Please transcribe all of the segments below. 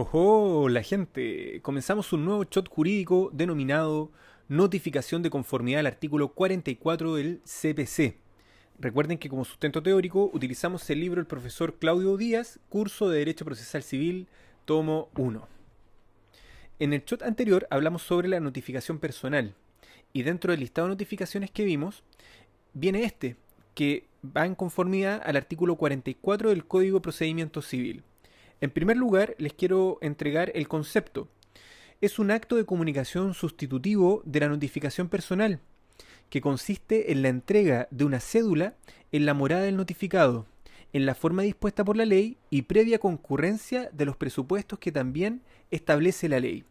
Hola gente, comenzamos un nuevo shot jurídico denominado Notificación de conformidad al artículo 44 del CPC. Recuerden que como sustento teórico utilizamos el libro del profesor Claudio Díaz, curso de Derecho Procesal Civil, tomo 1. En el shot anterior hablamos sobre la notificación personal y dentro del listado de notificaciones que vimos viene este, que va en conformidad al artículo 44 del Código de Procedimiento Civil. En primer lugar, les quiero entregar el concepto. Es un acto de comunicación sustitutivo de la notificación personal, que consiste en la entrega de una cédula en la morada del notificado, en la forma dispuesta por la ley y previa concurrencia de los presupuestos que también establece la ley.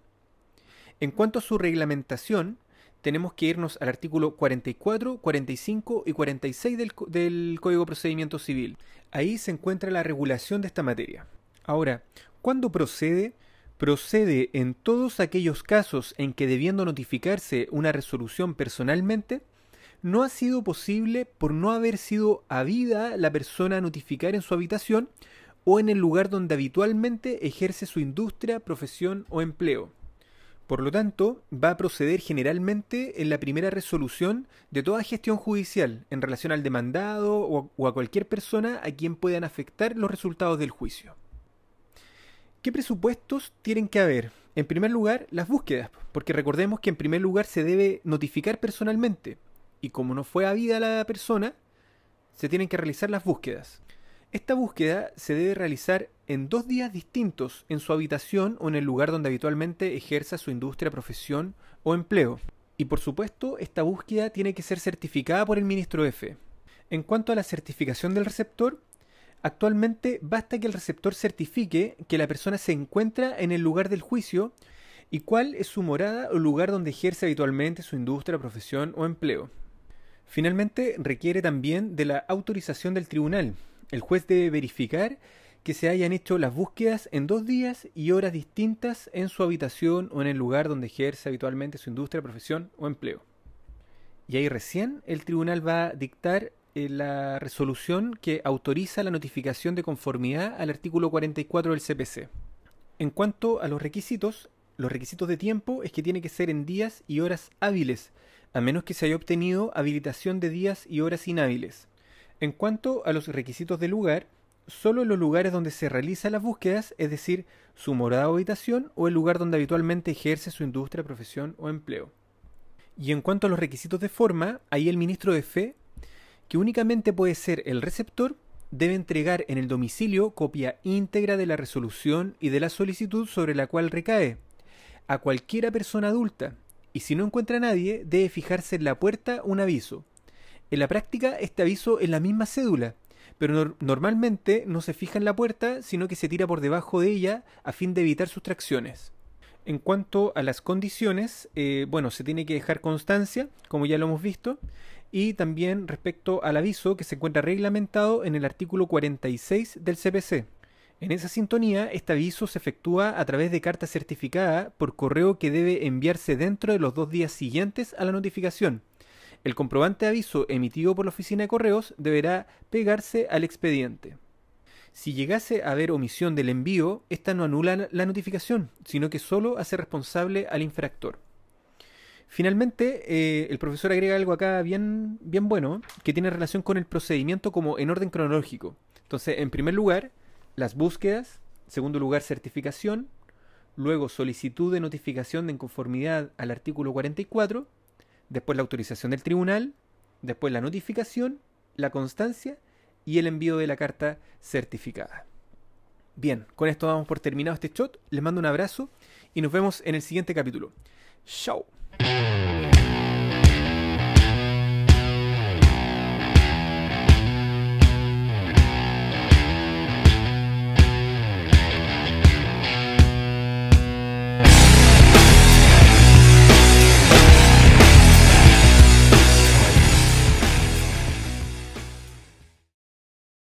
En cuanto a su reglamentación, tenemos que irnos al artículo 44, 45 y 46 del, del Código de Procedimiento Civil. Ahí se encuentra la regulación de esta materia. Ahora, ¿cuándo procede? Procede en todos aquellos casos en que debiendo notificarse una resolución personalmente, no ha sido posible por no haber sido habida la persona a notificar en su habitación o en el lugar donde habitualmente ejerce su industria, profesión o empleo. Por lo tanto, va a proceder generalmente en la primera resolución de toda gestión judicial en relación al demandado o, a cualquier persona a quien puedan afectar los resultados del juicio. ¿Qué presupuestos tienen que haber? En primer lugar, las búsquedas, porque recordemos que en primer lugar se debe notificar personalmente, y como no fue habida la persona, se tienen que realizar las búsquedas. Esta búsqueda se debe realizar en dos días distintos en su habitación o en el lugar donde habitualmente ejerza su industria, profesión o empleo. Y por supuesto, esta búsqueda tiene que ser certificada por el ministro F. En cuanto a la certificación del receptor, Actualmente basta que el receptor certifique que la persona se encuentra en el lugar del juicio y cuál es su morada o lugar donde ejerce habitualmente su industria, profesión o empleo. Finalmente, requiere también de la autorización del tribunal. El juez debe verificar que se hayan hecho las búsquedas en dos días y horas distintas en su habitación o en el lugar donde ejerce habitualmente su industria, profesión o empleo. Y ahí recién el tribunal va a dictar la resolución que autoriza la notificación de conformidad al artículo 44 del CPC. En cuanto a los requisitos, los requisitos de tiempo es que tiene que ser en días y horas hábiles, a menos que se haya obtenido habilitación de días y horas inhábiles. En cuanto a los requisitos de lugar, solo en los lugares donde se realizan las búsquedas, es decir, su morada o habitación o el lugar donde habitualmente ejerce su industria, profesión o empleo. Y en cuanto a los requisitos de forma, ahí el ministro de Fe que únicamente puede ser el receptor, debe entregar en el domicilio copia íntegra de la resolución y de la solicitud sobre la cual recae a cualquiera persona adulta, y si no encuentra a nadie, debe fijarse en la puerta un aviso. En la práctica, este aviso es la misma cédula, pero normalmente no se fija en la puerta, sino que se tira por debajo de ella a fin de evitar sustracciones. En cuanto a las condiciones, eh, bueno, se tiene que dejar constancia, como ya lo hemos visto, y también respecto al aviso que se encuentra reglamentado en el artículo 46 del CPC. En esa sintonía, este aviso se efectúa a través de carta certificada por correo que debe enviarse dentro de los dos días siguientes a la notificación. El comprobante de aviso emitido por la oficina de correos deberá pegarse al expediente. Si llegase a haber omisión del envío, esta no anula la notificación, sino que solo hace responsable al infractor. Finalmente, eh, el profesor agrega algo acá bien, bien bueno, que tiene relación con el procedimiento como en orden cronológico. Entonces, en primer lugar, las búsquedas, segundo lugar, certificación, luego solicitud de notificación de conformidad al artículo 44, después la autorización del tribunal, después la notificación, la constancia y el envío de la carta certificada. Bien, con esto damos por terminado este shot, les mando un abrazo y nos vemos en el siguiente capítulo. Chao.